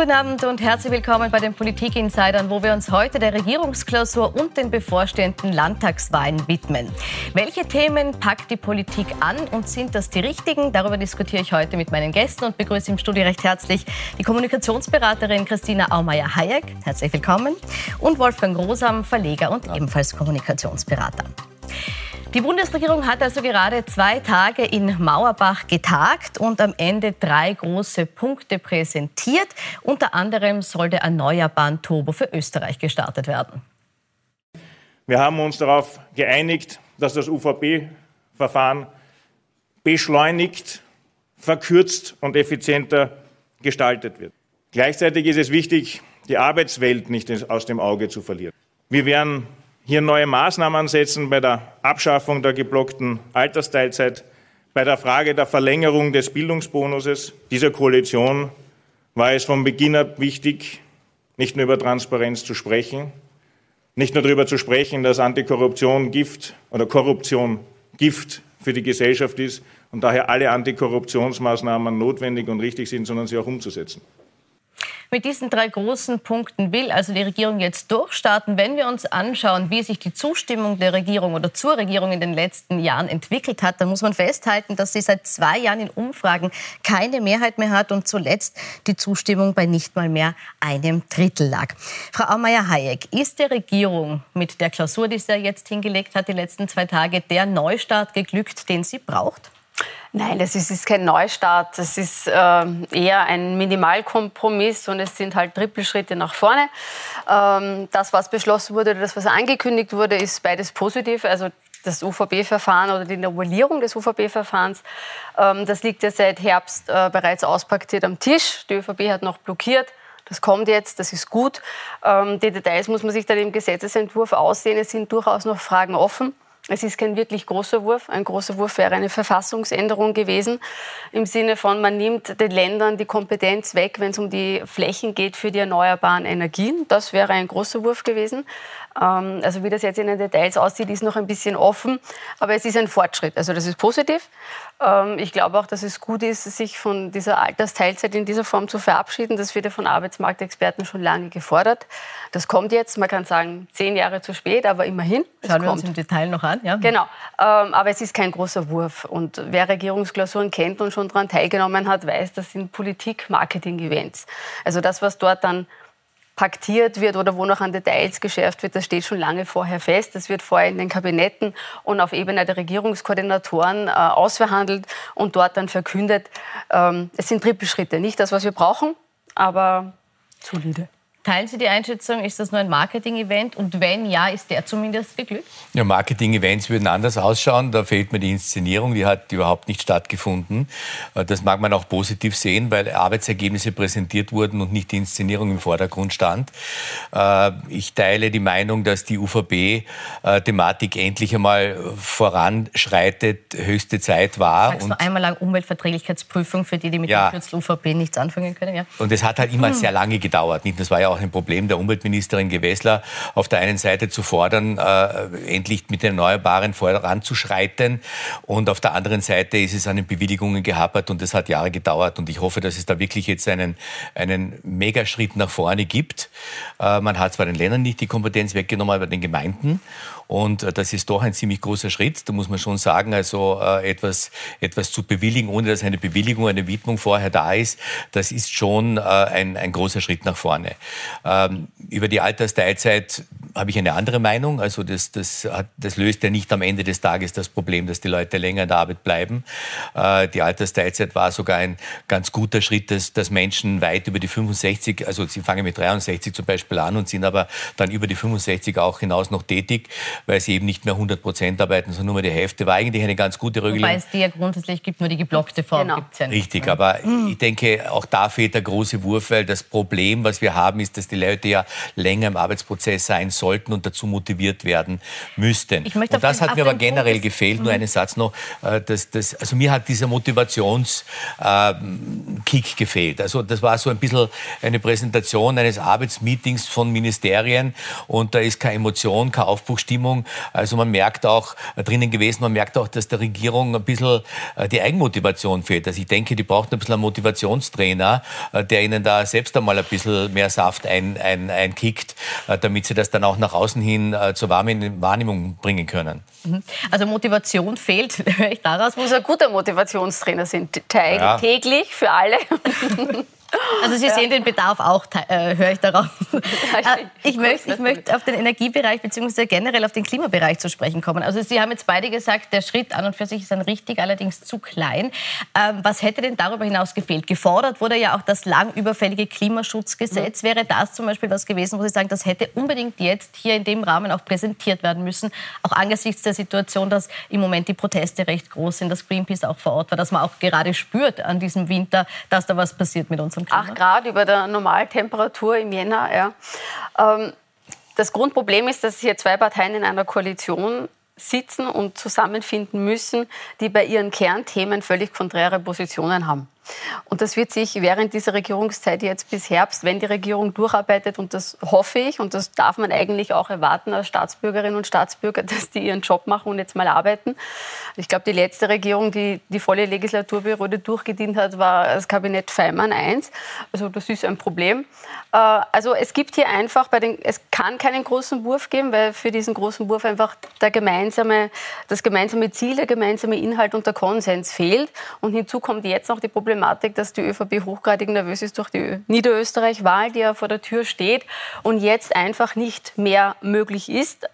Guten Abend und herzlich willkommen bei den Politik-Insidern, wo wir uns heute der Regierungsklausur und den bevorstehenden Landtagswahlen widmen. Welche Themen packt die Politik an und sind das die richtigen? Darüber diskutiere ich heute mit meinen Gästen und begrüße im Studio recht herzlich die Kommunikationsberaterin Christina Aumeier-Hayek. Herzlich willkommen. Und Wolfgang Rosam, Verleger und ebenfalls Kommunikationsberater. Die Bundesregierung hat also gerade zwei Tage in Mauerbach getagt und am Ende drei große Punkte präsentiert. Unter anderem soll der Erneuerbaren Turbo für Österreich gestartet werden. Wir haben uns darauf geeinigt, dass das UVP-Verfahren beschleunigt, verkürzt und effizienter gestaltet wird. Gleichzeitig ist es wichtig, die Arbeitswelt nicht aus dem Auge zu verlieren. Wir werden hier neue Maßnahmen setzen bei der Abschaffung der geblockten Altersteilzeit, bei der Frage der Verlängerung des Bildungsbonuses. Dieser Koalition war es von Beginn an wichtig, nicht nur über Transparenz zu sprechen, nicht nur darüber zu sprechen, dass Antikorruption Gift oder Korruption Gift für die Gesellschaft ist und daher alle Antikorruptionsmaßnahmen notwendig und richtig sind, sondern sie auch umzusetzen. Mit diesen drei großen Punkten will also die Regierung jetzt durchstarten. Wenn wir uns anschauen, wie sich die Zustimmung der Regierung oder zur Regierung in den letzten Jahren entwickelt hat, dann muss man festhalten, dass sie seit zwei Jahren in Umfragen keine Mehrheit mehr hat und zuletzt die Zustimmung bei nicht mal mehr einem Drittel lag. Frau Aumeier-Hayek, ist der Regierung mit der Klausur, die sie jetzt hingelegt hat, die letzten zwei Tage, der Neustart geglückt, den sie braucht? Nein, das ist, ist kein Neustart. Das ist äh, eher ein Minimalkompromiss und es sind halt Trippelschritte nach vorne. Ähm, das, was beschlossen wurde oder das, was angekündigt wurde, ist beides positiv. Also das UVB-Verfahren oder die Novellierung des UVB-Verfahrens, ähm, das liegt ja seit Herbst äh, bereits auspaktiert am Tisch. Die ÖVP hat noch blockiert. Das kommt jetzt, das ist gut. Ähm, die Details muss man sich dann im Gesetzesentwurf aussehen. Es sind durchaus noch Fragen offen. Es ist kein wirklich großer Wurf. Ein großer Wurf wäre eine Verfassungsänderung gewesen. Im Sinne von, man nimmt den Ländern die Kompetenz weg, wenn es um die Flächen geht für die erneuerbaren Energien. Das wäre ein großer Wurf gewesen. Ähm, also wie das jetzt in den Details aussieht, ist noch ein bisschen offen, aber es ist ein Fortschritt. Also das ist positiv. Ähm, ich glaube auch, dass es gut ist, sich von dieser Altersteilzeit in dieser Form zu verabschieden. Das wird ja von Arbeitsmarktexperten schon lange gefordert. Das kommt jetzt, man kann sagen, zehn Jahre zu spät, aber immerhin. Schauen wir uns im Detail noch an. Ja. Genau, ähm, aber es ist kein großer Wurf. Und wer Regierungsklausuren kennt und schon daran teilgenommen hat, weiß, das sind Politik-Marketing-Events. Also das, was dort dann paktiert wird oder wo noch an Details geschärft wird, das steht schon lange vorher fest. Das wird vorher in den Kabinetten und auf Ebene der Regierungskoordinatoren äh, ausverhandelt und dort dann verkündet. Ähm, es sind Trippelschritte. Nicht das, was wir brauchen, aber solide. Teilen Sie die Einschätzung, ist das nur ein Marketing-Event? Und wenn ja, ist der zumindest geglückt? Ja, Marketing-Events würden anders ausschauen. Da fehlt mir die Inszenierung, die hat überhaupt nicht stattgefunden. Äh, das mag man auch positiv sehen, weil Arbeitsergebnisse präsentiert wurden und nicht die Inszenierung im Vordergrund stand. Äh, ich teile die Meinung, dass die UVP-Thematik endlich einmal voranschreitet, höchste Zeit war. Sagst und du einmal lang Umweltverträglichkeitsprüfung für die, die mit ja. dem Kürzel UVP nichts anfangen können? Ja. Und es hat halt immer hm. sehr lange gedauert. Das war ja auch ein Problem der Umweltministerin Gewessler, auf der einen Seite zu fordern, äh, endlich mit den Erneuerbaren voranzuschreiten und auf der anderen Seite ist es an den Bewilligungen gehapert und das hat Jahre gedauert und ich hoffe, dass es da wirklich jetzt einen, einen Megaschritt nach vorne gibt. Äh, man hat zwar den Ländern nicht die Kompetenz weggenommen, aber den Gemeinden und äh, das ist doch ein ziemlich großer Schritt. Da muss man schon sagen, also äh, etwas, etwas zu bewilligen, ohne dass eine Bewilligung, eine Widmung vorher da ist, das ist schon äh, ein, ein großer Schritt nach vorne. Ähm, über die Altersteilzeit habe ich eine andere Meinung. Also das, das, hat, das löst ja nicht am Ende des Tages das Problem, dass die Leute länger in der Arbeit bleiben. Äh, die Altersteilzeit war sogar ein ganz guter Schritt, dass, dass Menschen weit über die 65, also sie fangen mit 63 zum Beispiel an und sind aber dann über die 65 auch hinaus noch tätig weil sie eben nicht mehr 100 Prozent arbeiten, sondern nur mehr die Hälfte. War eigentlich eine ganz gute Regelung. Wobei es die ja grundsätzlich gibt, nur die geblockte Form genau. gibt es ja nicht. Richtig, aber mhm. ich denke, auch da fehlt der große Wurf, weil das Problem, was wir haben, ist, ist, dass die Leute ja länger im Arbeitsprozess sein sollten und dazu motiviert werden müssten. und das den, hat mir aber generell Punkt gefehlt. Nur mhm. einen Satz noch. Äh, dass, dass, also mir hat dieser Motivationskick äh, gefehlt. Also das war so ein bisschen eine Präsentation eines Arbeitsmeetings von Ministerien und da ist keine Emotion, keine Aufbruchstimmung. Also man merkt auch äh, drinnen gewesen, man merkt auch, dass der Regierung ein bisschen äh, die Eigenmotivation fehlt. Also ich denke, die braucht ein bisschen einen Motivationstrainer, der ihnen da selbst einmal ein bisschen mehr Saft ein, ein, einkickt, damit sie das dann auch nach außen hin zur Wahrnehmung bringen können. Mhm. Also Motivation fehlt, höre ich daraus. Muss ein guter Motivationstrainer sein, täglich ja. für alle. Also Sie sehen den Bedarf auch, äh, höre ich daraus. Äh, ich, möchte, ich möchte auf den Energiebereich bzw. generell auf den Klimabereich zu sprechen kommen. Also Sie haben jetzt beide gesagt, der Schritt an und für sich ist ein richtig, allerdings zu klein. Ähm, was hätte denn darüber hinaus gefehlt? Gefordert wurde ja auch das lang überfällige Klimaschutzgesetz. Mhm. Wäre das zum Beispiel was gewesen, wo Sie sagen, das hätte unbedingt jetzt hier in dem Rahmen auch präsentiert werden müssen, auch angesichts der Situation, dass im Moment die Proteste recht groß sind, dass Greenpeace auch vor Ort war, dass man auch gerade spürt an diesem Winter, dass da was passiert mit uns zum Klima? 8 Grad über der Normaltemperatur im Jänner. Ja. Ähm, das Grundproblem ist, dass hier zwei Parteien in einer Koalition sitzen und zusammenfinden müssen, die bei ihren Kernthemen völlig konträre Positionen haben. Und das wird sich während dieser Regierungszeit jetzt bis Herbst, wenn die Regierung durcharbeitet, und das hoffe ich, und das darf man eigentlich auch erwarten als Staatsbürgerinnen und Staatsbürger, dass die ihren Job machen und jetzt mal arbeiten. Ich glaube, die letzte Regierung, die die volle Legislaturperiode durchgedient hat, war das Kabinett Feimann I. Also das ist ein Problem. Äh, also es gibt hier einfach bei den, es kann keinen großen Wurf geben, weil für diesen großen Wurf einfach der gemeinsame, das gemeinsame Ziel, der gemeinsame Inhalt und der Konsens fehlt. Und hinzu kommt jetzt noch die Problematik, dass die ÖVP hochgradig nervös ist durch die Niederösterreich-Wahl, die ja vor der Tür steht und jetzt einfach nicht mehr möglich ist.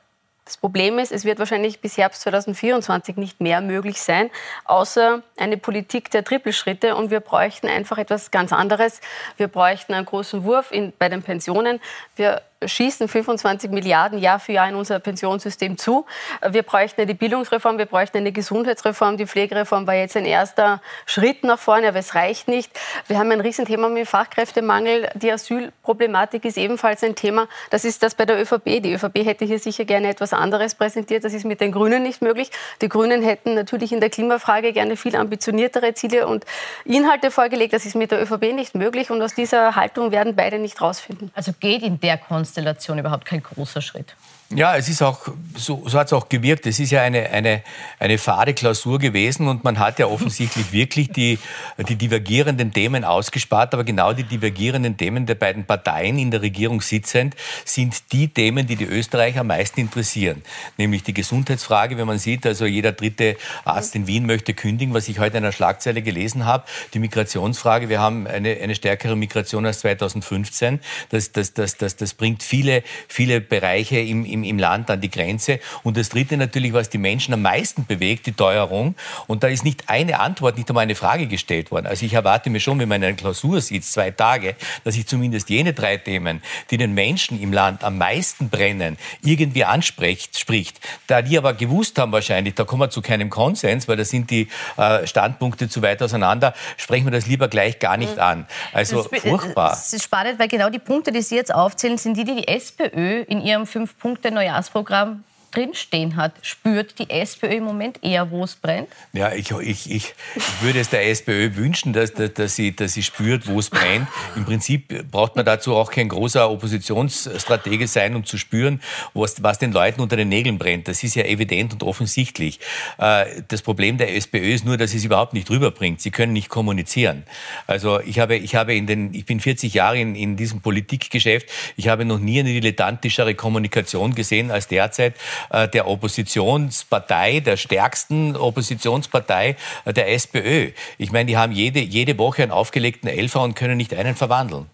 Das Problem ist, es wird wahrscheinlich bis Herbst 2024 nicht mehr möglich sein, außer eine Politik der Trippelschritte. Und wir bräuchten einfach etwas ganz anderes. Wir bräuchten einen großen Wurf in, bei den Pensionen. Wir schießen 25 Milliarden Jahr für Jahr in unser Pensionssystem zu. Wir bräuchten eine Bildungsreform, wir bräuchten eine Gesundheitsreform. Die Pflegereform war jetzt ein erster Schritt nach vorne, aber es reicht nicht. Wir haben ein Riesenthema mit Fachkräftemangel. Die Asylproblematik ist ebenfalls ein Thema. Das ist das bei der ÖVP. Die ÖVP hätte hier sicher gerne etwas anderes präsentiert. Das ist mit den Grünen nicht möglich. Die Grünen hätten natürlich in der Klimafrage gerne viel ambitioniertere Ziele und Inhalte vorgelegt. Das ist mit der ÖVP nicht möglich. Und aus dieser Haltung werden beide nicht rausfinden. Also geht in der Konstellation Konstellation überhaupt kein großer Schritt. Ja, es ist auch, so, so hat es auch gewirkt. Es ist ja eine, eine, eine fade Klausur gewesen und man hat ja offensichtlich wirklich die, die divergierenden Themen ausgespart. Aber genau die divergierenden Themen der beiden Parteien in der Regierung sitzend sind die Themen, die die Österreicher am meisten interessieren. Nämlich die Gesundheitsfrage, wenn man sieht, also jeder dritte Arzt in Wien möchte kündigen, was ich heute in einer Schlagzeile gelesen habe. Die Migrationsfrage, wir haben eine, eine stärkere Migration als 2015. Das, das, das, das, das bringt viele, viele Bereiche im, im im, im Land an die Grenze. Und das Dritte natürlich, was die Menschen am meisten bewegt, die Teuerung. Und da ist nicht eine Antwort, nicht einmal eine Frage gestellt worden. Also ich erwarte mir schon, wenn man in einer Klausur sitzt, zwei Tage, dass ich zumindest jene drei Themen, die den Menschen im Land am meisten brennen, irgendwie anspricht. Spricht. Da die aber gewusst haben wahrscheinlich, da kommen wir zu keinem Konsens, weil da sind die äh, Standpunkte zu weit auseinander, sprechen wir das lieber gleich gar nicht an. Also das, furchtbar. Es ist spannend, weil genau die Punkte, die Sie jetzt aufzählen, sind die, die die SPÖ in ihrem Fünf-Punkte Neujahrsprogramm drinstehen hat, spürt die SPÖ im Moment eher, wo es brennt? Ja, ich, ich, ich, würde es der SPÖ wünschen, dass, dass, dass, sie, dass sie spürt, wo es brennt. Im Prinzip braucht man dazu auch kein großer Oppositionsstratege sein, um zu spüren, was, was den Leuten unter den Nägeln brennt. Das ist ja evident und offensichtlich. Äh, das Problem der SPÖ ist nur, dass sie es überhaupt nicht rüberbringt. Sie können nicht kommunizieren. Also ich habe, ich habe in den, ich bin 40 Jahre in, in diesem Politikgeschäft. Ich habe noch nie eine dilettantischere Kommunikation gesehen als derzeit. Äh, der Oppositionspartei, der stärksten Oppositionspartei äh, der SPÖ. Ich meine, die haben jede, jede Woche einen aufgelegten Elfer und können nicht einen verwandeln.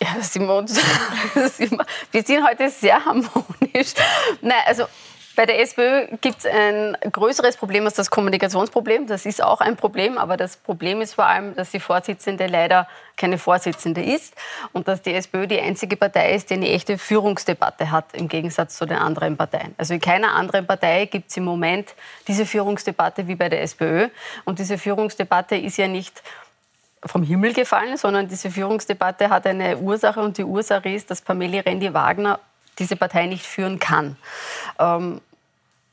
Ja, Simon, wir sind heute sehr harmonisch. Nein, also bei der SPÖ gibt es ein größeres Problem als das Kommunikationsproblem. Das ist auch ein Problem, aber das Problem ist vor allem, dass die Vorsitzende leider keine Vorsitzende ist und dass die SPÖ die einzige Partei ist, die eine echte Führungsdebatte hat, im Gegensatz zu den anderen Parteien. Also in keiner anderen Partei gibt es im Moment diese Führungsdebatte wie bei der SPÖ. Und diese Führungsdebatte ist ja nicht vom Himmel gefallen, sondern diese Führungsdebatte hat eine Ursache und die Ursache ist, dass Pamela Rendi-Wagner diese Partei nicht führen kann. Ähm,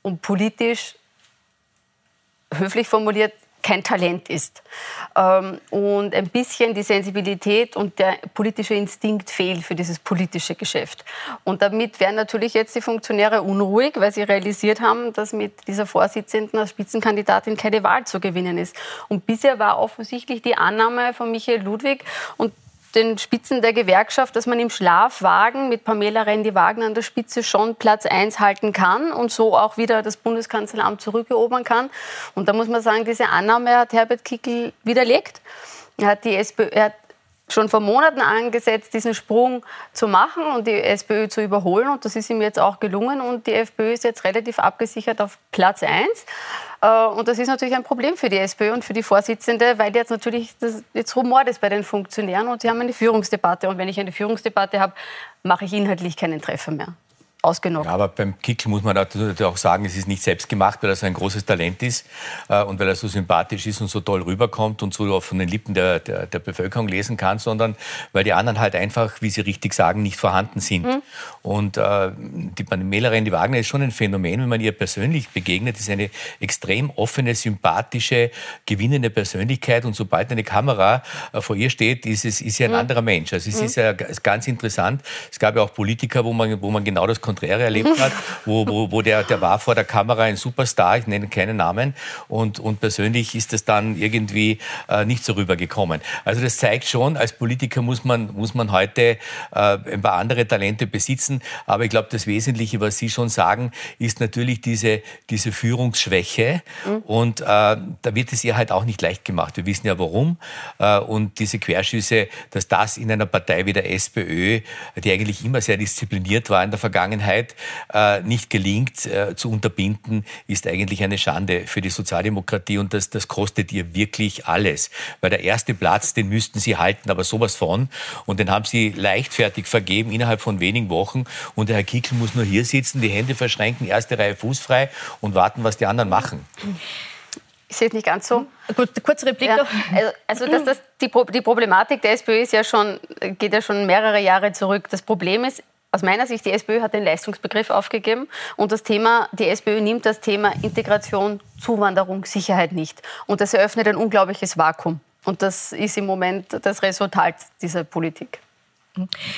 und politisch, höflich formuliert, kein Talent ist. Ähm, und ein bisschen die Sensibilität und der politische Instinkt fehlt für dieses politische Geschäft. Und damit werden natürlich jetzt die Funktionäre unruhig, weil sie realisiert haben, dass mit dieser Vorsitzenden als Spitzenkandidatin keine Wahl zu gewinnen ist. Und bisher war offensichtlich die Annahme von Michael Ludwig und den Spitzen der Gewerkschaft, dass man im Schlafwagen mit Pamela Rendi-Wagner an der Spitze schon Platz 1 halten kann und so auch wieder das Bundeskanzleramt zurückerobern kann. Und da muss man sagen, diese Annahme hat Herbert Kickl widerlegt. Er hat die SPÖ, er hat schon vor Monaten angesetzt, diesen Sprung zu machen und die SPÖ zu überholen. Und das ist ihm jetzt auch gelungen. Und die FPÖ ist jetzt relativ abgesichert auf Platz 1. Äh, und das ist natürlich ein Problem für die SPÖ und für die Vorsitzende, weil jetzt natürlich das jetzt Rumor ist bei den Funktionären und sie haben eine Führungsdebatte. Und wenn ich eine Führungsdebatte habe, mache ich inhaltlich keinen Treffer mehr ausgenockt. Ja, aber beim Kickl muss man natürlich auch sagen, es ist nicht selbst gemacht, weil er so ein großes Talent ist äh, und weil er so sympathisch ist und so toll rüberkommt und so von den Lippen der, der, der, Bevölkerung lesen kann, sondern weil die anderen halt einfach, wie Sie richtig sagen, nicht vorhanden sind. Mhm. Und äh, die Mailerin, die Wagner, ist schon ein Phänomen, wenn man ihr persönlich begegnet, ist eine extrem offene, sympathische, gewinnende Persönlichkeit und sobald eine Kamera äh, vor ihr steht, ist, es, ist sie ein mhm. anderer Mensch. Also es mhm. ist ja ganz interessant. Es gab ja auch Politiker, wo man, wo man genau das Konträre erlebt hat, wo, wo, wo der, der war vor der Kamera ein Superstar, ich nenne keinen Namen, und, und persönlich ist das dann irgendwie äh, nicht so rübergekommen. Also das zeigt schon, als Politiker muss man, muss man heute äh, ein paar andere Talente besitzen, aber ich glaube, das Wesentliche, was Sie schon sagen, ist natürlich diese, diese Führungsschwäche mhm. und äh, da wird es ihr halt auch nicht leicht gemacht. Wir wissen ja warum äh, und diese Querschüsse, dass das in einer Partei wie der SPÖ, die eigentlich immer sehr diszipliniert war in der Vergangenheit, Vergangenheit äh, nicht gelingt äh, zu unterbinden, ist eigentlich eine Schande für die Sozialdemokratie und das, das kostet ihr wirklich alles. Weil der erste Platz, den müssten sie halten, aber sowas von. Und den haben sie leichtfertig vergeben innerhalb von wenigen Wochen. Und der Herr Kickl muss nur hier sitzen, die Hände verschränken, erste Reihe fußfrei und warten, was die anderen machen. Ich sehe es nicht ganz so. Gut, kurze Replik ja. Also, also dass das, die, die Problematik der SPÖ ist ja schon, geht ja schon mehrere Jahre zurück. Das Problem ist, aus meiner Sicht, die SPÖ hat den Leistungsbegriff aufgegeben und das Thema, die SPÖ nimmt das Thema Integration, Zuwanderung, Sicherheit nicht. Und das eröffnet ein unglaubliches Vakuum. Und das ist im Moment das Resultat dieser Politik.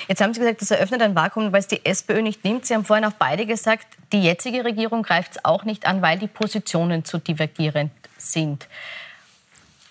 Jetzt haben Sie gesagt, das eröffnet ein Vakuum, weil es die SPÖ nicht nimmt. Sie haben vorhin auch beide gesagt, die jetzige Regierung greift es auch nicht an, weil die Positionen zu divergierend sind.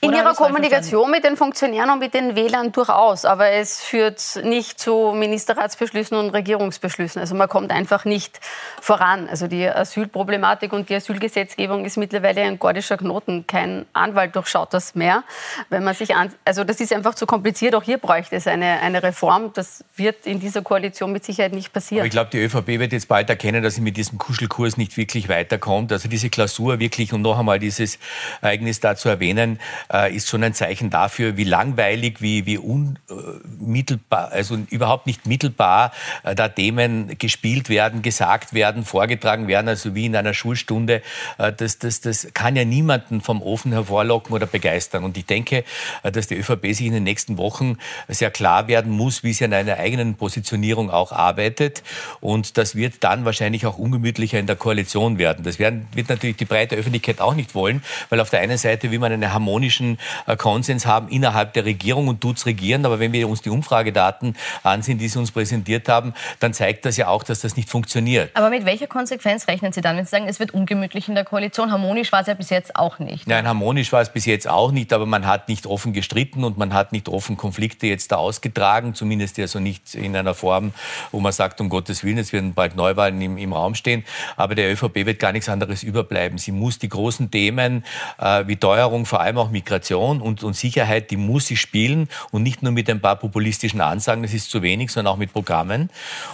In ihrer Kommunikation mit den Funktionären und mit den Wählern durchaus, aber es führt nicht zu Ministerratsbeschlüssen und Regierungsbeschlüssen. Also man kommt einfach nicht voran. Also die Asylproblematik und die Asylgesetzgebung ist mittlerweile ein gordischer Knoten. Kein Anwalt durchschaut das mehr. Wenn man sich an, also das ist einfach zu kompliziert. Auch hier bräuchte es eine, eine Reform. Das wird in dieser Koalition mit Sicherheit nicht passieren. Aber ich glaube, die ÖVP wird jetzt bald erkennen, dass sie mit diesem Kuschelkurs nicht wirklich weiterkommt. Also diese Klausur wirklich, um noch einmal dieses Ereignis da zu erwähnen, äh, ist schon ein Zeichen dafür, wie langweilig, wie, wie unmittelbar, also überhaupt nicht mittelbar äh, da Themen gespielt werden, gesagt werden, vorgetragen werden, also wie in einer Schulstunde. Äh, das, das, das kann ja niemanden vom Ofen hervorlocken oder begeistern. Und ich denke, äh, dass die ÖVP sich in den nächsten Wochen sehr klar werden muss, wie sie an einer eigenen Positionierung auch arbeitet. Und das wird dann wahrscheinlich auch ungemütlicher in der Koalition werden. Das werden, wird natürlich die breite Öffentlichkeit auch nicht wollen, weil auf der einen Seite will man einen harmonischen politischen äh, Konsens haben innerhalb der Regierung und tut's regieren. Aber wenn wir uns die Umfragedaten ansehen, die Sie uns präsentiert haben, dann zeigt das ja auch, dass das nicht funktioniert. Aber mit welcher Konsequenz rechnen Sie dann, wenn Sie sagen, es wird ungemütlich in der Koalition? Harmonisch war es ja bis jetzt auch nicht. Nein, harmonisch war es bis jetzt auch nicht, aber man hat nicht offen gestritten und man hat nicht offen Konflikte jetzt da ausgetragen, zumindest ja so nicht in einer Form, wo man sagt, um Gottes Willen, es werden bald Neuwahlen im, im Raum stehen. Aber der ÖVP wird gar nichts anderes überbleiben. Sie muss die großen Themen äh, wie Teuerung, vor allem auch Migration, Migration und, und Sicherheit, die muss sie spielen und nicht nur mit ein paar populistischen Ansagen, das ist zu wenig, sondern auch mit Programmen.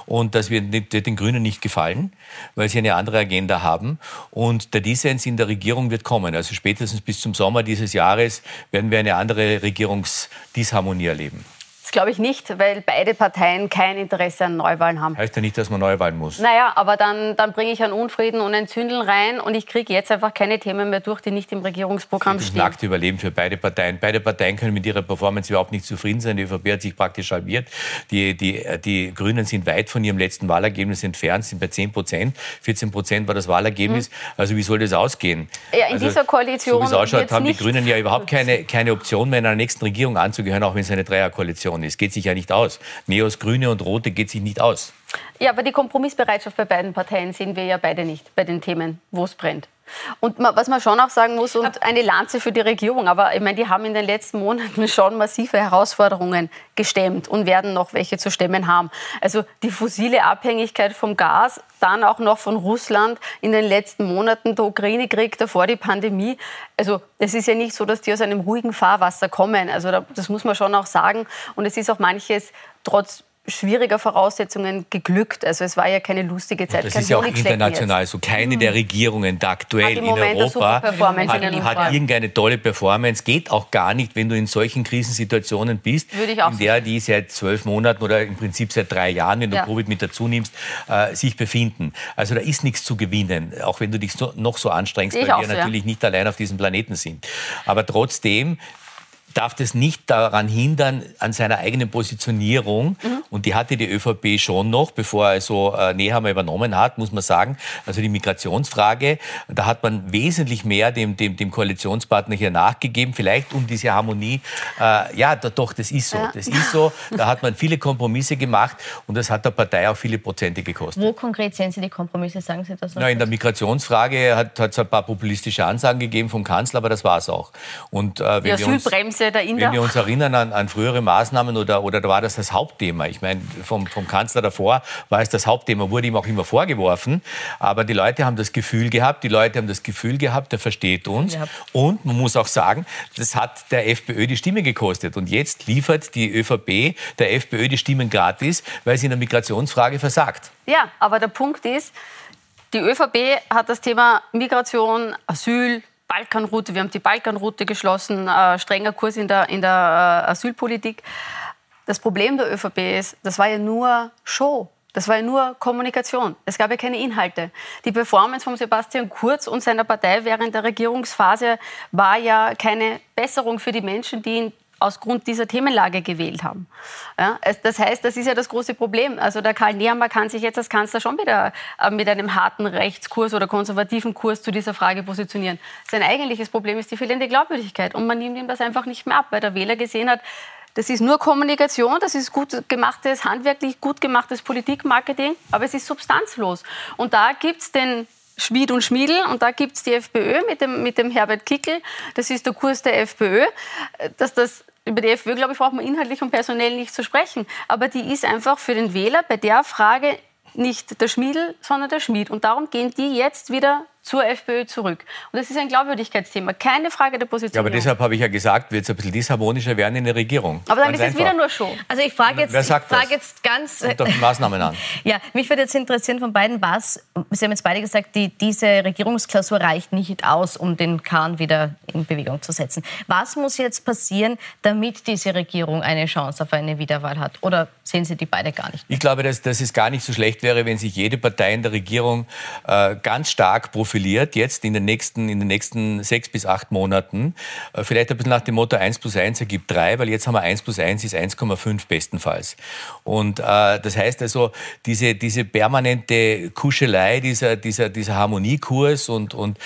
Und das wird, den Grünen nicht gefallen, weil sie eine andere Agenda haben. Und der Dissens in der Regierung wird kommen. Also spätestens bis zum Sommer dieses Jahres werden wir eine andere Regierungsdisharmonie erleben. Glaube ich nicht, weil beide Parteien kein Interesse an Neuwahlen haben. Heißt ja nicht, dass man Neuwahlen muss. Naja, aber dann, dann bringe ich einen Unfrieden und ein Zündeln rein und ich kriege jetzt einfach keine Themen mehr durch, die nicht im Regierungsprogramm das stehen. Das nackte Überleben für beide Parteien. Beide Parteien können mit ihrer Performance überhaupt nicht zufrieden sein. Die ÖVP hat sich praktisch halbiert. Die, die, die Grünen sind weit von ihrem letzten Wahlergebnis entfernt, sind bei 10 Prozent. 14 Prozent war das Wahlergebnis. Mhm. Also wie soll das ausgehen? Ja, in also, dieser Koalition. So wie es ausschaut, haben die Grünen ja überhaupt keine, keine Option mehr, in einer nächsten Regierung anzugehören, auch wenn es eine Dreierkoalition ist. Geht sich ja nicht aus. Neos, Grüne und Rote geht sich nicht aus. Ja, aber die Kompromissbereitschaft bei beiden Parteien sehen wir ja beide nicht bei den Themen, wo es brennt. Und was man schon auch sagen muss, und eine Lanze für die Regierung, aber ich meine, die haben in den letzten Monaten schon massive Herausforderungen gestemmt und werden noch welche zu stemmen haben. Also die fossile Abhängigkeit vom Gas, dann auch noch von Russland in den letzten Monaten, der Ukraine-Krieg, davor die Pandemie. Also es ist ja nicht so, dass die aus einem ruhigen Fahrwasser kommen. Also das muss man schon auch sagen. Und es ist auch manches trotz schwieriger Voraussetzungen geglückt. Also es war ja keine lustige Zeit. Das ist ja auch international so. Keine der Regierungen da aktuell in Europa hat, in hat irgendeine tolle Performance. Geht auch gar nicht, wenn du in solchen Krisensituationen bist, in der die seit zwölf Monaten oder im Prinzip seit drei Jahren, wenn du ja. Covid mit dazu nimmst, äh, sich befinden. Also da ist nichts zu gewinnen, auch wenn du dich so, noch so anstrengst, weil wir so, natürlich ja. nicht allein auf diesem Planeten sind. Aber trotzdem darf das nicht daran hindern, an seiner eigenen Positionierung. Mhm. Und die hatte die ÖVP schon noch, bevor er so äh, Nehammer übernommen hat, muss man sagen. Also die Migrationsfrage, da hat man wesentlich mehr dem, dem, dem Koalitionspartner hier nachgegeben, vielleicht um diese Harmonie. Äh, ja, da, doch, das ist so. Ja. Das ist so. Da hat man viele Kompromisse gemacht und das hat der Partei auch viele Prozente gekostet. Wo konkret sehen Sie die Kompromisse? Sagen Sie das noch? Na, in der Migrationsfrage hat es ein paar populistische Ansagen gegeben vom Kanzler, aber das war es auch. Und, äh, wenn die Asylbremse der Inder. Wenn wir uns erinnern an, an frühere Maßnahmen oder, oder da war das das Hauptthema. Ich meine, vom, vom Kanzler davor war es das Hauptthema, wurde ihm auch immer vorgeworfen. Aber die Leute haben das Gefühl gehabt, die Leute haben das Gefühl gehabt, der versteht uns. Ja. Und man muss auch sagen, das hat der FPÖ die Stimme gekostet. Und jetzt liefert die ÖVP der FPÖ die Stimmen gratis, weil sie in der Migrationsfrage versagt. Ja, aber der Punkt ist, die ÖVP hat das Thema Migration, Asyl, Balkanroute, wir haben die Balkanroute geschlossen, äh, strenger Kurs in der, in der äh, Asylpolitik. Das Problem der ÖVP ist, das war ja nur Show. Das war ja nur Kommunikation. Es gab ja keine Inhalte. Die Performance von Sebastian Kurz und seiner Partei während der Regierungsphase war ja keine Besserung für die Menschen, die in aus Grund dieser Themenlage gewählt haben. Ja, das heißt, das ist ja das große Problem. Also der Karl Nehammer kann sich jetzt als Kanzler schon wieder äh, mit einem harten Rechtskurs oder konservativen Kurs zu dieser Frage positionieren. Sein eigentliches Problem ist die fehlende Glaubwürdigkeit und man nimmt ihm das einfach nicht mehr ab, weil der Wähler gesehen hat, das ist nur Kommunikation, das ist gut gemachtes, handwerklich gut gemachtes Politikmarketing, aber es ist substanzlos. Und da gibt es den Schmied und Schmiedel und da gibt es die FPÖ mit dem, mit dem Herbert Kickel. Das ist der Kurs der FPÖ. Dass das, über die FPÖ, glaube ich, braucht man inhaltlich und personell nicht zu sprechen. Aber die ist einfach für den Wähler bei der Frage nicht der Schmiedel, sondern der Schmied. Und darum gehen die jetzt wieder zur FPÖ zurück. Und das ist ein Glaubwürdigkeitsthema, keine Frage der Position. Ja, aber deshalb habe ich ja gesagt, wird es ein bisschen disharmonischer werden in der Regierung. Aber dann ganz ist es wieder nur Show. Also ich frage jetzt, ich frage jetzt ganz... Und Maßnahmen an. ja, mich würde jetzt interessieren von beiden, was, Sie haben jetzt beide gesagt, die, diese Regierungsklausur reicht nicht aus, um den Kahn wieder in Bewegung zu setzen. Was muss jetzt passieren, damit diese Regierung eine Chance auf eine Wiederwahl hat? Oder sehen Sie die beide gar nicht? Mehr? Ich glaube, dass, dass es gar nicht so schlecht wäre, wenn sich jede Partei in der Regierung äh, ganz stark profiliert profiliert jetzt in den nächsten, in den nächsten sechs bis acht Monaten. Äh, vielleicht ein bisschen nach dem Motto 1 plus 1 ergibt 3, weil jetzt haben wir 1 plus 1 ist 1,5 bestenfalls. Und äh, das heißt also, diese, diese permanente Kuschelei, dieser, dieser, dieser Harmoniekurs und, und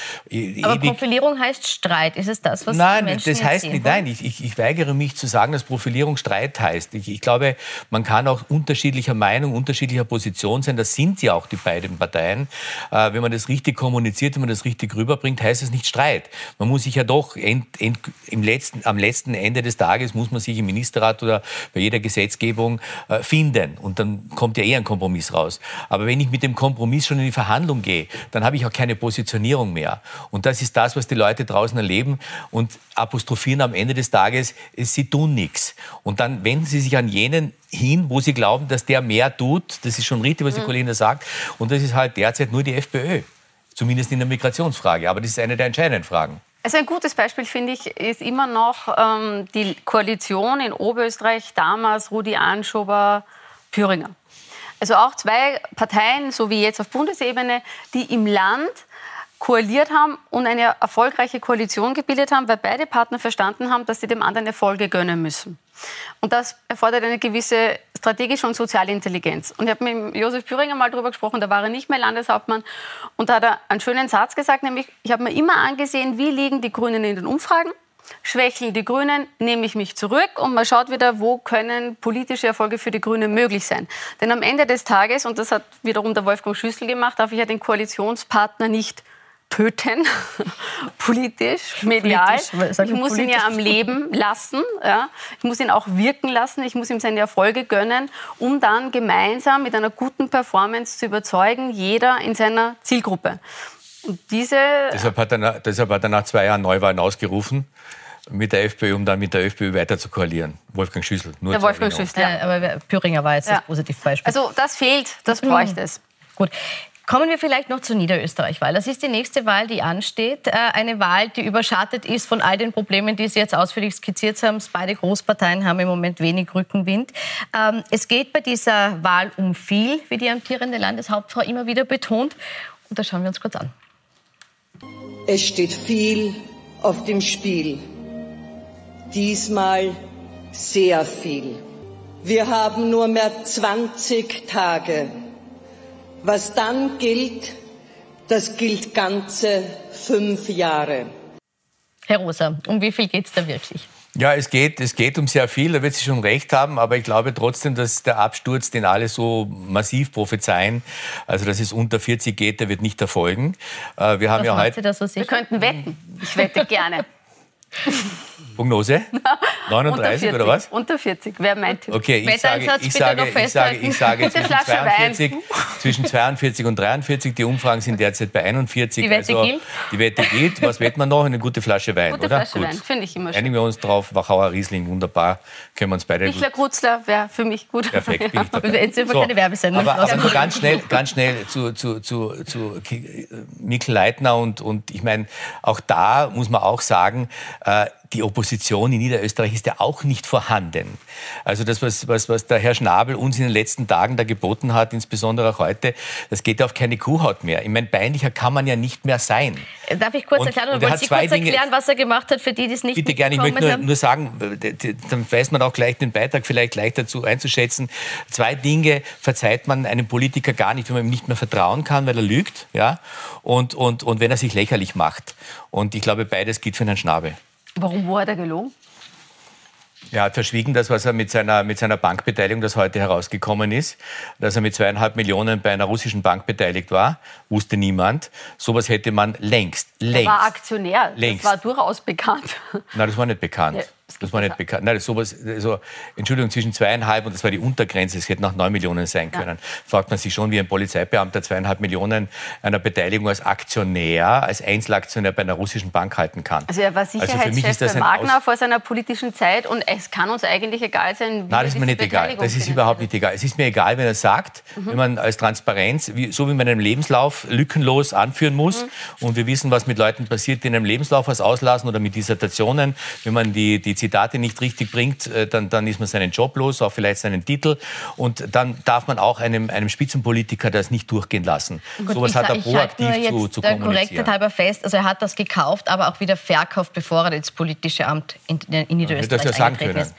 Aber Profilierung heißt Streit. Ist es das, was nein, die Menschen das heißt nicht, Nein, ich, ich, ich, weigere mich zu sagen, dass Profilierung Streit heißt. Ich, ich glaube, man kann auch unterschiedlicher Meinung, unterschiedlicher Position sein. Das sind ja auch die beiden Parteien. Äh, wenn man das richtig kommuniziert, kommuniziert, wenn man das richtig rüberbringt, heißt es nicht Streit. Man muss sich ja doch ent, ent, im letzten, am letzten Ende des Tages muss man sich im Ministerrat oder bei jeder Gesetzgebung äh, finden. Und dann kommt ja eher ein Kompromiss raus. Aber wenn ich mit dem Kompromiss schon in die Verhandlung gehe, dann habe ich auch keine Positionierung mehr. Und das ist das, was die Leute draußen erleben und apostrophieren am Ende des Tages, sie tun nichts. Und dann wenden sie sich an jenen hin, wo sie glauben, dass der mehr tut. Das ist schon richtig, was die mhm. Kollegin da sagt. Und das ist halt derzeit nur die FPÖ. Zumindest in der Migrationsfrage. Aber das ist eine der entscheidenden Fragen. Also ein gutes Beispiel, finde ich, ist immer noch ähm, die Koalition in Oberösterreich, damals Rudi Anschober, Püringer. Also auch zwei Parteien, so wie jetzt auf Bundesebene, die im Land koaliert haben und eine erfolgreiche Koalition gebildet haben, weil beide Partner verstanden haben, dass sie dem anderen Erfolge gönnen müssen. Und das erfordert eine gewisse strategische und soziale Intelligenz. Und ich habe mit Josef Püringer mal darüber gesprochen, da war er nicht mehr Landeshauptmann. Und da hat er einen schönen Satz gesagt, nämlich, ich habe mir immer angesehen, wie liegen die Grünen in den Umfragen. Schwächeln die Grünen, nehme ich mich zurück und man schaut wieder, wo können politische Erfolge für die Grünen möglich sein. Denn am Ende des Tages, und das hat wiederum der Wolfgang Schüssel gemacht, darf ich ja den Koalitionspartner nicht töten, politisch, medial. Politisch, ich muss ihn ja am Leben lassen. Ja. Ich muss ihn auch wirken lassen. Ich muss ihm seine Erfolge gönnen, um dann gemeinsam mit einer guten Performance zu überzeugen, jeder in seiner Zielgruppe. Und diese deshalb, hat er, deshalb hat er nach zwei Jahren Neuwahlen ausgerufen mit der FPÖ, um dann mit der FPÖ weiter zu koalieren. Wolfgang Schüssel. Nur der Wolfgang Schüssel, ja. Aber Püringer war jetzt ja. das Positivbeispiel. Also das fehlt, das bräuchte es. Gut. Kommen wir vielleicht noch zur Niederösterreich-Wahl. Das ist die nächste Wahl, die ansteht. Äh, eine Wahl, die überschattet ist von all den Problemen, die Sie jetzt ausführlich skizziert haben. Beide Großparteien haben im Moment wenig Rückenwind. Ähm, es geht bei dieser Wahl um viel, wie die amtierende Landeshauptfrau immer wieder betont. Und das schauen wir uns kurz an. Es steht viel auf dem Spiel. Diesmal sehr viel. Wir haben nur mehr 20 Tage was dann gilt, das gilt ganze fünf Jahre. Herr Rosa, um wie viel geht es da wirklich? Ja, es geht, es geht um sehr viel, da wird sie schon recht haben, aber ich glaube trotzdem, dass der Absturz, den alle so massiv prophezeien, also dass es unter 40 geht, der wird nicht erfolgen. Äh, wir haben Was ja heute. So wir könnten wetten. Ich wette gerne. Prognose? 39 oder was? Unter 40 wäre mein Tipp. Okay, ich sage, ich sage, ich sage, ich sage zwischen, 42, zwischen 42 und 43. Die Umfragen sind derzeit bei 41. Die Wette also, gilt? Die Wette gilt. Was wetten wir noch? Eine gute Flasche Wein, gute oder? Flasche gut. Wein, finde ich immer schön. Einigen wir uns drauf. Wachauer Riesling, wunderbar. Können wir uns beide Michler Krutzler wäre für mich gut. Perfekt, bin ich dabei. Jetzt sind wir so, keine Werbesendung. Aber, aber nur ganz schnell, ganz schnell zu, zu, zu, zu Mikl Leitner und, und ich meine, auch da muss man auch sagen, die Opposition in Niederösterreich ist ja auch nicht vorhanden. Also das, was, was, was der Herr Schnabel uns in den letzten Tagen da geboten hat, insbesondere auch heute, das geht auf keine Kuhhaut mehr. Ich meine, peinlicher kann man ja nicht mehr sein. Darf ich kurz erklären, oder wollen Sie kurz erklären, Dinge, was er gemacht hat, für die, die es nicht Bitte gerne, ich möchte nur, nur, sagen, dann weiß man auch gleich den Beitrag vielleicht leichter zu einzuschätzen. Zwei Dinge verzeiht man einem Politiker gar nicht, wenn man ihm nicht mehr vertrauen kann, weil er lügt, ja, und, und, und wenn er sich lächerlich macht. Und ich glaube, beides gilt für Herrn Schnabel. Warum, wo hat er gelogen? Er hat verschwiegen, das, was er mit seiner, mit seiner Bankbeteiligung, das heute herausgekommen ist, dass er mit zweieinhalb Millionen bei einer russischen Bank beteiligt war, wusste niemand. Sowas hätte man längst, längst. Er war Aktionär, längst. das war durchaus bekannt. Nein, das war nicht bekannt. Ja. Das war nicht bekannt. Nein, das sowas, also, Entschuldigung, zwischen zweieinhalb und das war die Untergrenze, es hätte noch neun Millionen sein können. Ja. Fragt man sich schon, wie ein Polizeibeamter zweieinhalb Millionen einer Beteiligung als Aktionär, als Einzelaktionär bei einer russischen Bank halten kann. Also er war Sicherheitschef also bei Wagner vor seiner politischen Zeit und es kann uns eigentlich egal sein, wie Nein, das ist mir nicht egal. Das ist überhaupt nicht egal. Es ist mir egal, wenn er sagt, mhm. wenn man als Transparenz, wie, so wie man einen Lebenslauf lückenlos anführen muss mhm. und wir wissen, was mit Leuten passiert, die in einem Lebenslauf was auslassen oder mit Dissertationen, wenn man die, die Zitate nicht richtig bringt, äh, dann, dann ist man seinen Job los, auch vielleicht seinen Titel. Und dann darf man auch einem, einem Spitzenpolitiker das nicht durchgehen lassen. Gut, Sowas hat er proaktiv halt zu, zu kommunizieren. Korrektheit halber fest, also er hat das gekauft, aber auch wieder verkauft, bevor er ins politische Amt in, in Niederösterreich ja, können. ist.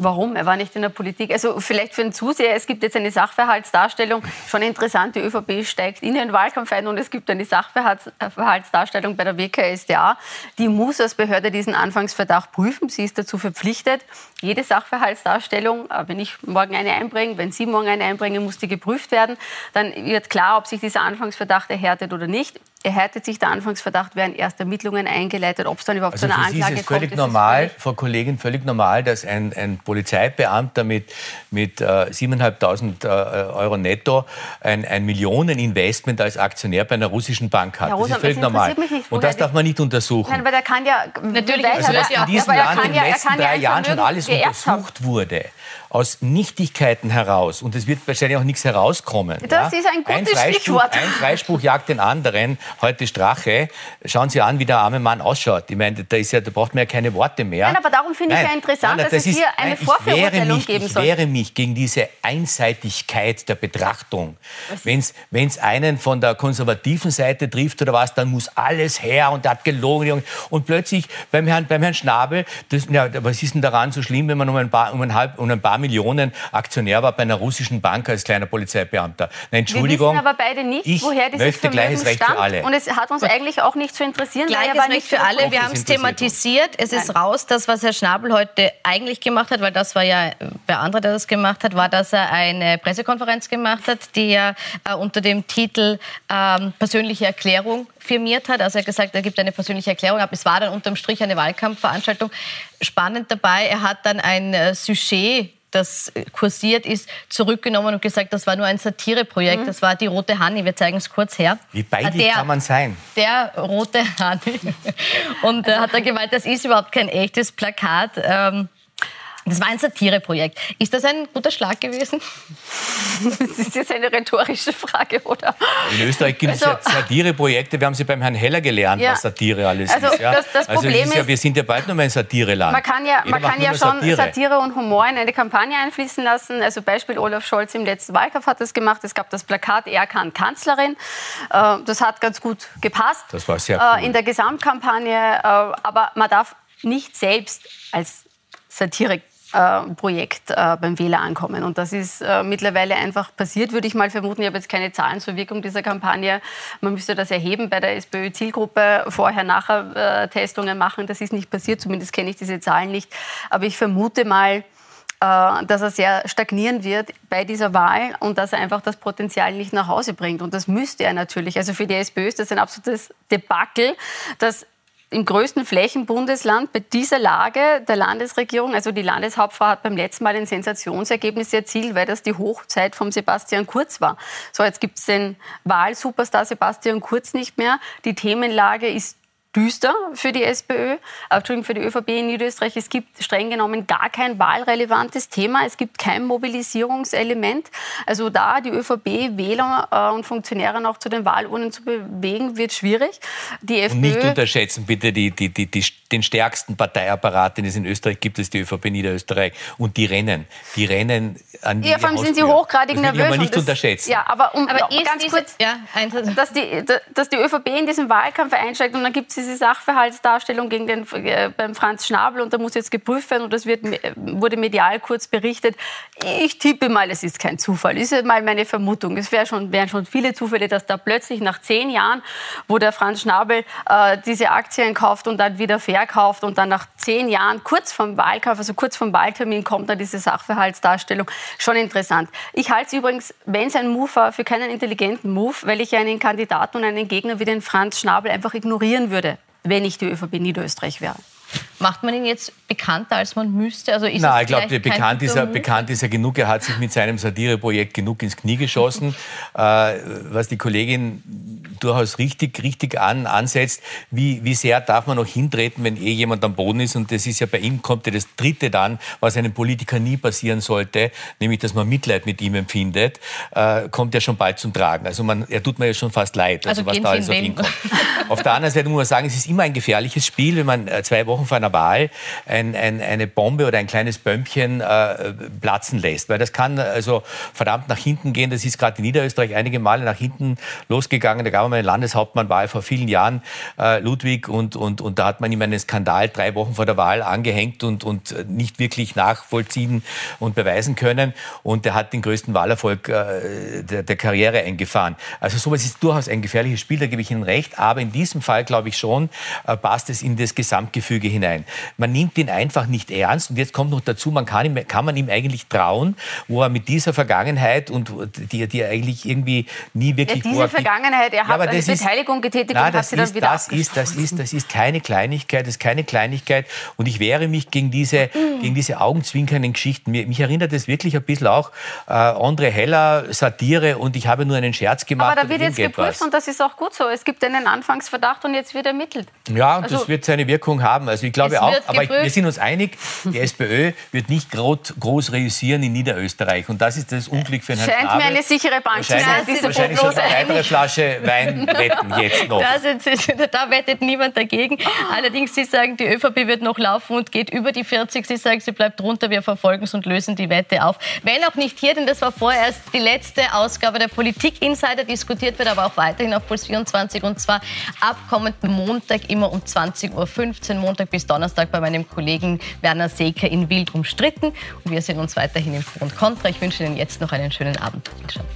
Warum? Er war nicht in der Politik. Also vielleicht für den Zuseher, es gibt jetzt eine Sachverhaltsdarstellung, schon interessant, die ÖVP steigt in den Wahlkampf ein und es gibt eine Sachverhaltsdarstellung bei der WKSDA. Die muss als Behörde diesen Anfangsverdacht prüfen. Sie ist dazu verpflichtet. Jede Sachverhaltsdarstellung, äh, wenn ich morgen eine einbringe, wenn Sie morgen eine einbringen, muss die geprüft werden. Dann wird klar, ob sich dieser Anfangsverdacht erhärtet oder nicht erhärtet sich der Anfangsverdacht, werden erst Ermittlungen eingeleitet, ob es dann überhaupt also zu einer Anklage kommt. ist es völlig kommt, normal, völlig Frau Kollegin, völlig normal, dass ein, ein Polizeibeamter mit, mit äh, 7.500 äh, Euro netto ein, ein Millioneninvestment als Aktionär bei einer russischen Bank hat. Ja, Rosa, das ist völlig normal. Nicht, Und das darf man nicht untersuchen. Nein, weil der kann ja... Natürlich. Also, dass in diesem Land in den letzten drei Jahren schon alles untersucht haben. wurde aus Nichtigkeiten heraus, und es wird wahrscheinlich auch nichts herauskommen. Das ja? ist ein gutes ein Stichwort. Ein Freispruch jagt den anderen. Heute Strache. Schauen Sie an, wie der arme Mann ausschaut. Ich meine, da, ist ja, da braucht man ja keine Worte mehr. Nein, aber darum finde ich ja interessant, nein, das dass es hier eine nein, Vorverurteilung mich, geben soll. Ich wehre mich gegen diese Einseitigkeit der Betrachtung. Wenn es einen von der konservativen Seite trifft oder was, dann muss alles her und er hat gelogen. Und plötzlich beim Herrn, beim Herrn Schnabel, das, ja, was ist denn daran so schlimm, wenn man um ein, paar, um, ein halb, um ein paar Millionen Aktionär war bei einer russischen Bank als kleiner Polizeibeamter? Nein, Entschuldigung. Wir wissen aber beide nicht, woher dieses möchte Vermögen Recht stammt. Für alle. Und es hat uns eigentlich auch nicht zu interessieren. Gleiches Recht für alle. Wir haben es thematisiert. Es ist Nein. raus. Das, was Herr Schnabel heute eigentlich gemacht hat, weil das war ja der andere, der das gemacht hat, war, dass er eine Pressekonferenz gemacht hat, die er äh, unter dem Titel ähm, persönliche Erklärung firmiert hat. Also er hat gesagt, er gibt eine persönliche Erklärung ab. Es war dann unterm Strich eine Wahlkampfveranstaltung. Spannend dabei, er hat dann ein äh, Sujet das kursiert ist, zurückgenommen und gesagt, das war nur ein Satireprojekt, mhm. das war die Rote Hanni. Wir zeigen es kurz her. Wie beidig der, kann man sein? Der Rote Hanni. Und äh, hat er gemeint, das ist überhaupt kein echtes Plakat. Ähm, das war ein Satireprojekt. Ist das ein guter Schlag gewesen? Das ist jetzt eine rhetorische Frage, oder? In Österreich gibt es also, ja Satireprojekte. Wir haben sie beim Herrn Heller gelernt, ja. was Satire alles also ist. Ja? Das, das also Problem ist, ja, wir sind ja bald noch mal ein Satireland. Man kann ja, man kann ja schon Satire. Satire. und Humor in eine Kampagne einfließen lassen. Also Beispiel Olaf Scholz im letzten Wahlkampf hat das gemacht. Es gab das Plakat Er kann Kanzlerin. Äh, das hat ganz gut gepasst. Das war sehr äh, cool. In der Gesamtkampagne. Äh, aber man darf nicht selbst als Satire äh, Projekt äh, beim Wähler ankommen. Und das ist äh, mittlerweile einfach passiert, würde ich mal vermuten. Ich habe jetzt keine Zahlen zur Wirkung dieser Kampagne. Man müsste das erheben bei der SPÖ-Zielgruppe, vorher-nachher-Testungen machen. Das ist nicht passiert, zumindest kenne ich diese Zahlen nicht. Aber ich vermute mal, dass er sehr stagnieren wird bei dieser Wahl und dass er einfach das Potenzial nicht nach Hause bringt. Und das müsste er natürlich. Also für die SPÖ ist das ein absolutes Debakel, dass im größten Flächenbundesland bei dieser Lage der Landesregierung, also die Landeshauptfrau hat beim letzten Mal ein Sensationsergebnis erzielt, weil das die Hochzeit von Sebastian Kurz war. So, jetzt gibt es den Wahlsuperstar Sebastian Kurz nicht mehr. Die Themenlage ist düster für die SPÖ, Entschuldigung, für die ÖVP in Niederösterreich. Es gibt streng genommen gar kein wahlrelevantes Thema. Es gibt kein Mobilisierungselement. Also da die ÖVP Wähler äh, und Funktionäre noch zu den Wahlurnen zu bewegen, wird schwierig. Die FPÖ und nicht unterschätzen bitte die, die, die, die, den stärksten Parteiapparat, den es in Österreich gibt, ist die ÖVP Niederösterreich. Und die rennen. Die rennen an die Ja, vor allem sind sie hochgradig das nervös. Aber nicht das, unterschätzen. Ja, aber, um, aber ganz kurz, ja, dass, die, dass die ÖVP in diesen Wahlkampf einsteigt und dann gibt es diese Sachverhaltsdarstellung gegen den, äh, beim Franz Schnabel und da muss jetzt geprüft werden und das wird, wurde medial kurz berichtet. Ich tippe mal, es ist kein Zufall. Ist mal meine Vermutung. Es wär schon, wären schon viele Zufälle, dass da plötzlich nach zehn Jahren, wo der Franz Schnabel äh, diese Aktien kauft und dann wieder verkauft und dann nach zehn Jahren kurz vom Wahlkampf, also kurz vom Wahltermin kommt dann diese Sachverhaltsdarstellung. Schon interessant. Ich halte es übrigens, wenn es ein Move war, für keinen intelligenten Move, weil ich einen Kandidaten und einen Gegner wie den Franz Schnabel einfach ignorieren würde wenn ich die ÖVP Niederösterreich wäre. Macht man ihn jetzt bekannter, als man müsste? Also ist Nein, ich glaube, bekannt, ist er, bekannt ist er genug. Er hat sich mit seinem Satireprojekt genug ins Knie geschossen. äh, was die Kollegin durchaus richtig, richtig an, ansetzt, wie, wie sehr darf man noch hintreten, wenn eh jemand am Boden ist. Und das ist ja bei ihm, kommt ja das Dritte dann, was einem Politiker nie passieren sollte, nämlich, dass man Mitleid mit ihm empfindet, äh, kommt ja schon bald zum Tragen. Also man, er tut mir ja schon fast leid, also, also was da alles auf ihn kommt. auf der anderen Seite muss man sagen, es ist immer ein gefährliches Spiel, wenn man äh, zwei Wochen vor einer Wahl ein, ein, eine Bombe oder ein kleines Bömmchen äh, platzen lässt. Weil das kann also verdammt nach hinten gehen. Das ist gerade in Niederösterreich einige Male nach hinten losgegangen. Da gab es einen Landeshauptmann, war vor vielen Jahren, äh, Ludwig, und, und, und da hat man ihm einen Skandal drei Wochen vor der Wahl angehängt und, und nicht wirklich nachvollziehen und beweisen können. Und der hat den größten Wahlerfolg äh, der, der Karriere eingefahren. Also sowas ist durchaus ein gefährliches Spiel, da gebe ich Ihnen recht. Aber in diesem Fall, glaube ich schon, äh, passt es in das Gesamtgefüge hinein. Man nimmt ihn einfach nicht ernst. Und jetzt kommt noch dazu, man kann, ihm, kann man ihm eigentlich trauen, wo er mit dieser Vergangenheit und die, die er eigentlich irgendwie nie wirklich... Ja, diese Vergangenheit, er hat aber eine ist, Beteiligung getätigt na, und hat sie dann ist, wieder das ist, das ist, das ist keine Kleinigkeit, das ist keine Kleinigkeit. Und ich wehre mich gegen diese, Mhm. gegen diese augenzwinkernden Geschichten. Mir, mich erinnert das wirklich ein bisschen auch äh, André Heller, Satire und ich habe nur einen Scherz gemacht. Aber da wird jetzt geprüft und das ist auch gut so. Es gibt einen Anfangsverdacht und jetzt wird ermittelt. Ja, und Also- das wird seine Wirkung haben. Also ich glaube Es auch, aber geprüft. wir sind uns einig, die SPÖ wird nicht groß, reüssieren in Niederösterreich. Und das ist das Unglück für Herrn Scheint mir eine sichere Bank zu sein, Wahrscheinlich, Prognose. eine weitere Flasche Wein wetten jetzt noch. Sie, da wettet niemand dagegen. Allerdings, Sie sagen, die ÖVP wird noch laufen und geht über die 40. Sie sagen, sie bleibt drunter. Wir verfolgen es und lösen die Wette auf. Wenn auch nicht hier, denn das war vorerst die letzte Ausgabe der Politik Insider. Diskutiert wird aber auch weiterhin auf Puls 24 und zwar ab kommenden Montag immer um 20.15 Uhr, Montag bis Donnerstag bei meinem Kollegen Werner Seeker in Wild umstritten. Und wir sehen uns weiterhin im Pro Contra. Ich wünsche Ihnen jetzt noch einen schönen Abend. Wiederschauen.